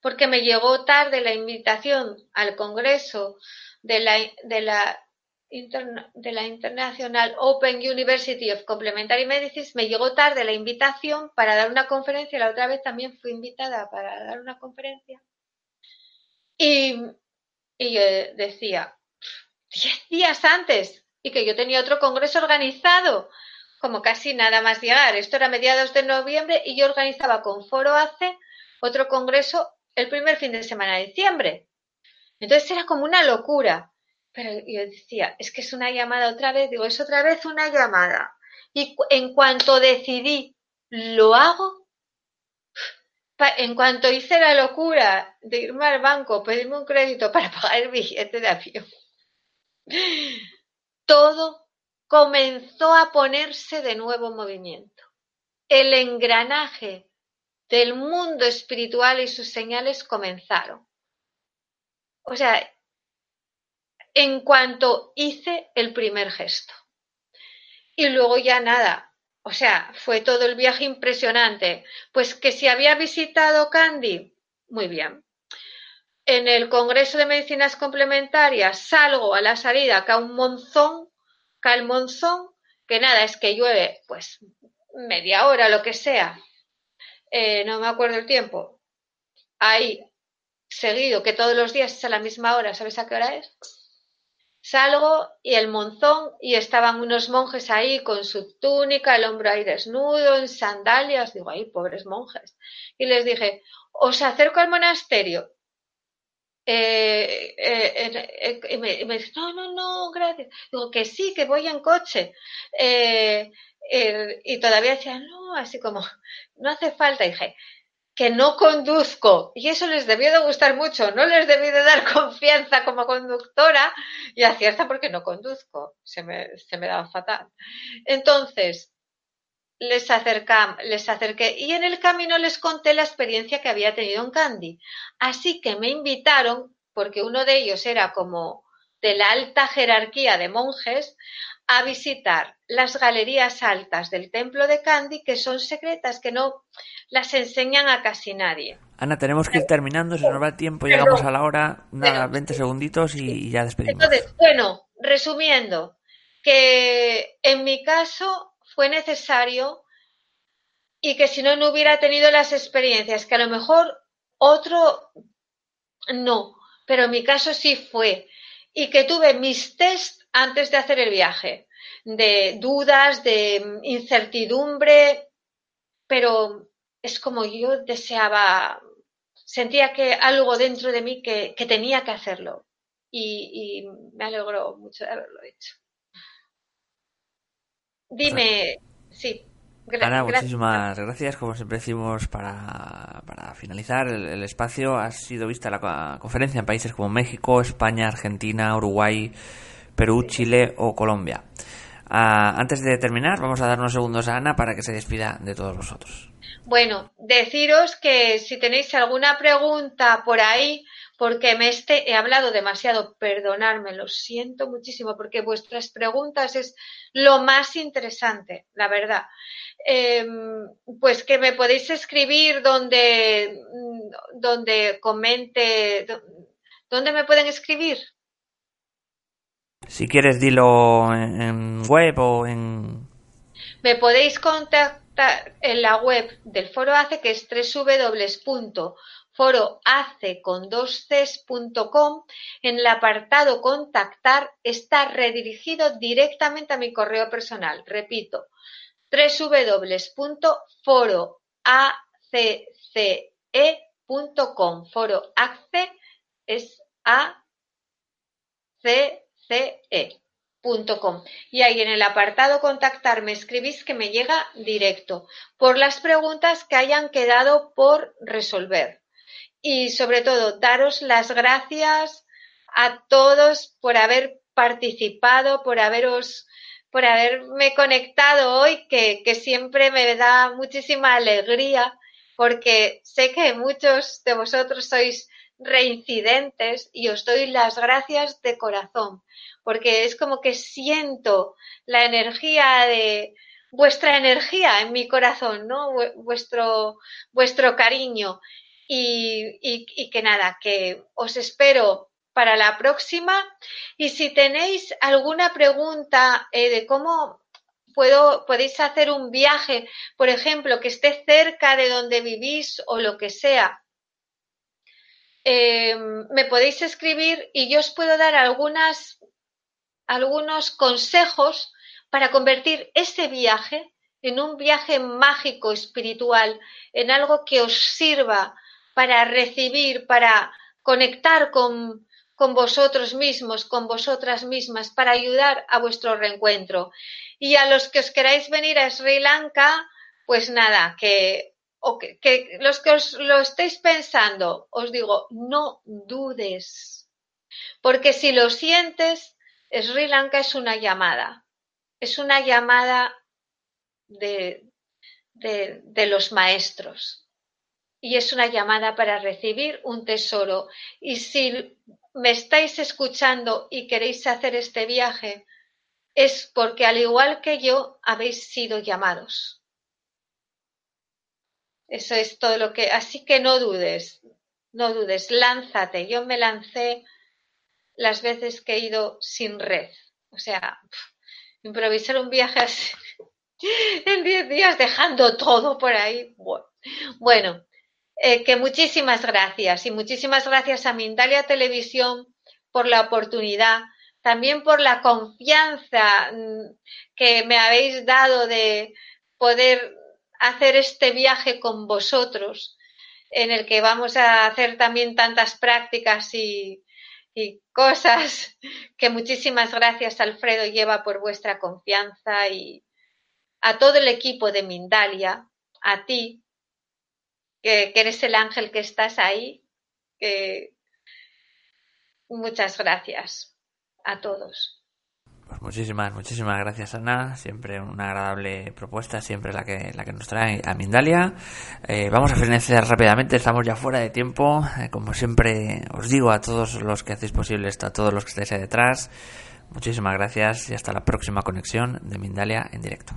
Porque me llegó tarde la invitación al Congreso de la, de la, de la International Open University of Complementary Medicine. Me llegó tarde la invitación para dar una conferencia. La otra vez también fui invitada para dar una conferencia. Y y yo decía, diez días antes, y que yo tenía otro congreso organizado, como casi nada más llegar. Esto era mediados de noviembre y yo organizaba con Foro ACE otro congreso el primer fin de semana de diciembre. Entonces era como una locura. Pero yo decía, es que es una llamada otra vez, digo, es otra vez una llamada. Y en cuanto decidí, lo hago, en cuanto hice la locura de irme al banco, pedirme un crédito para pagar el billete de avión, todo comenzó a ponerse de nuevo en movimiento. El engranaje del mundo espiritual y sus señales comenzaron. O sea, en cuanto hice el primer gesto. Y luego ya nada, o sea, fue todo el viaje impresionante. Pues que si había visitado Candy, muy bien. En el Congreso de Medicinas Complementarias salgo a la salida, cae un monzón, cae el monzón, que nada, es que llueve, pues media hora, lo que sea. Eh, no me acuerdo el tiempo. Ahí, seguido, que todos los días es a la misma hora, ¿sabes a qué hora es? Salgo y el monzón y estaban unos monjes ahí con su túnica, el hombro ahí desnudo, en sandalias. Digo, ay, pobres monjes. Y les dije, os acerco al monasterio. Eh, eh, eh, y, me, dice, no, no, no, gracias. Digo, que sí, que voy en coche. y todavía decía, no, así como, no hace falta. dije, que no conduzco y eso les debió de gustar mucho, no les debió de dar confianza como conductora y acierta porque no conduzco, se me, se me da fatal. Entonces, les, les acerqué y en el camino les conté la experiencia que había tenido en Candy. Así que me invitaron, porque uno de ellos era como de la alta jerarquía de monjes, a visitar las galerías altas del templo de Candy, que son secretas, que no las enseñan a casi nadie. Ana, tenemos que ir terminando, se nos va el tiempo, llegamos a la hora, nada, 20 segunditos y, ya despedimos. Entonces, bueno, resumiendo, que en mi caso fue necesario y que si no, no hubiera tenido las experiencias, que a lo mejor otro no, pero en mi caso sí fue. Y que tuve mis test antes de hacer el viaje, de dudas, de incertidumbre, pero es como yo deseaba, sentía que algo dentro de mí que, tenía que hacerlo y, me alegro mucho de haberlo hecho. Dime, sí. Ana, muchísimas gracias. Como siempre decimos, para, para finalizar el, espacio, ha sido vista la conferencia en países como México, España, Argentina, Uruguay, Perú, Chile o Colombia. Ah, antes de terminar, vamos a dar unos segundos a Ana para que se despida de todos vosotros. Bueno, deciros que si tenéis alguna pregunta por ahí, porque me este, he hablado demasiado, perdonadme, lo siento muchísimo, porque vuestras preguntas es lo más interesante, la verdad. Em, pues que me podéis escribir donde, donde comente, ¿dónde me pueden escribir? Si quieres, dilo en, web o en... Me podéis contactar en la web del Foro ACE, que es www.foroace.com. En el apartado contactar está redirigido directamente a mi correo personal. Repito, www.foroace.com acce.com. Foro acce es A C C E. Y ahí en el apartado contactar me escribís que me llega directo por las preguntas que hayan quedado por resolver. Y sobre todo, daros las gracias a todos por haber participado, por haberos, por haberme conectado hoy, que, que siempre me da muchísima alegría, porque sé que muchos de vosotros sois reincidentes y os doy las gracias de corazón, porque es como que siento la energía de vuestra energía en mi corazón, ¿no? Vuestro, vuestro cariño. Y, que nada, que os espero para la próxima. Y si tenéis alguna pregunta eh, de cómo puedo, podéis hacer un viaje, por ejemplo, que esté cerca de donde vivís o lo que sea, eh, me podéis escribir y yo os puedo dar algunas, algunos consejos para convertir ese viaje en un viaje mágico, espiritual, en algo que os sirva para recibir, para conectar con, con vosotros mismos, con vosotras mismas, para ayudar a vuestro reencuentro. Y a los que os queráis venir a Sri Lanka, pues nada, que o que, los que os lo estéis pensando, os digo, no dudes. Porque si lo sientes, Sri Lanka es una llamada. Es una llamada de, de, los maestros. Y es una llamada para recibir un tesoro. Y si me estáis escuchando y queréis hacer este viaje, es porque al igual que yo habéis sido llamados. Eso es todo lo que. Así que no dudes, no dudes, lánzate. Yo me lancé las veces que he ido sin red. O sea, improvisar un viaje así, en 10 días dejando todo por ahí. Bueno, eh, que muchísimas gracias y muchísimas gracias a Mindalia Televisión por la oportunidad, también por la confianza mm, que me habéis dado de poder hacer este viaje con vosotros, en el que vamos a hacer también tantas prácticas y, cosas que muchísimas gracias Alfredo lleva por vuestra confianza y a todo el equipo de Mindalia, a ti, que, que eres el ángel que estás ahí, que muchas gracias a todos. Pues muchísimas, muchísimas gracias Ana, siempre una agradable propuesta, siempre la que, la que nos trae a Mindalia. Eh, vamos a finalizar rápidamente, estamos ya fuera de tiempo, eh, como siempre os digo a todos los que hacéis posible esto, a todos los que estáis ahí detrás, muchísimas gracias y hasta la próxima conexión de Mindalia en directo.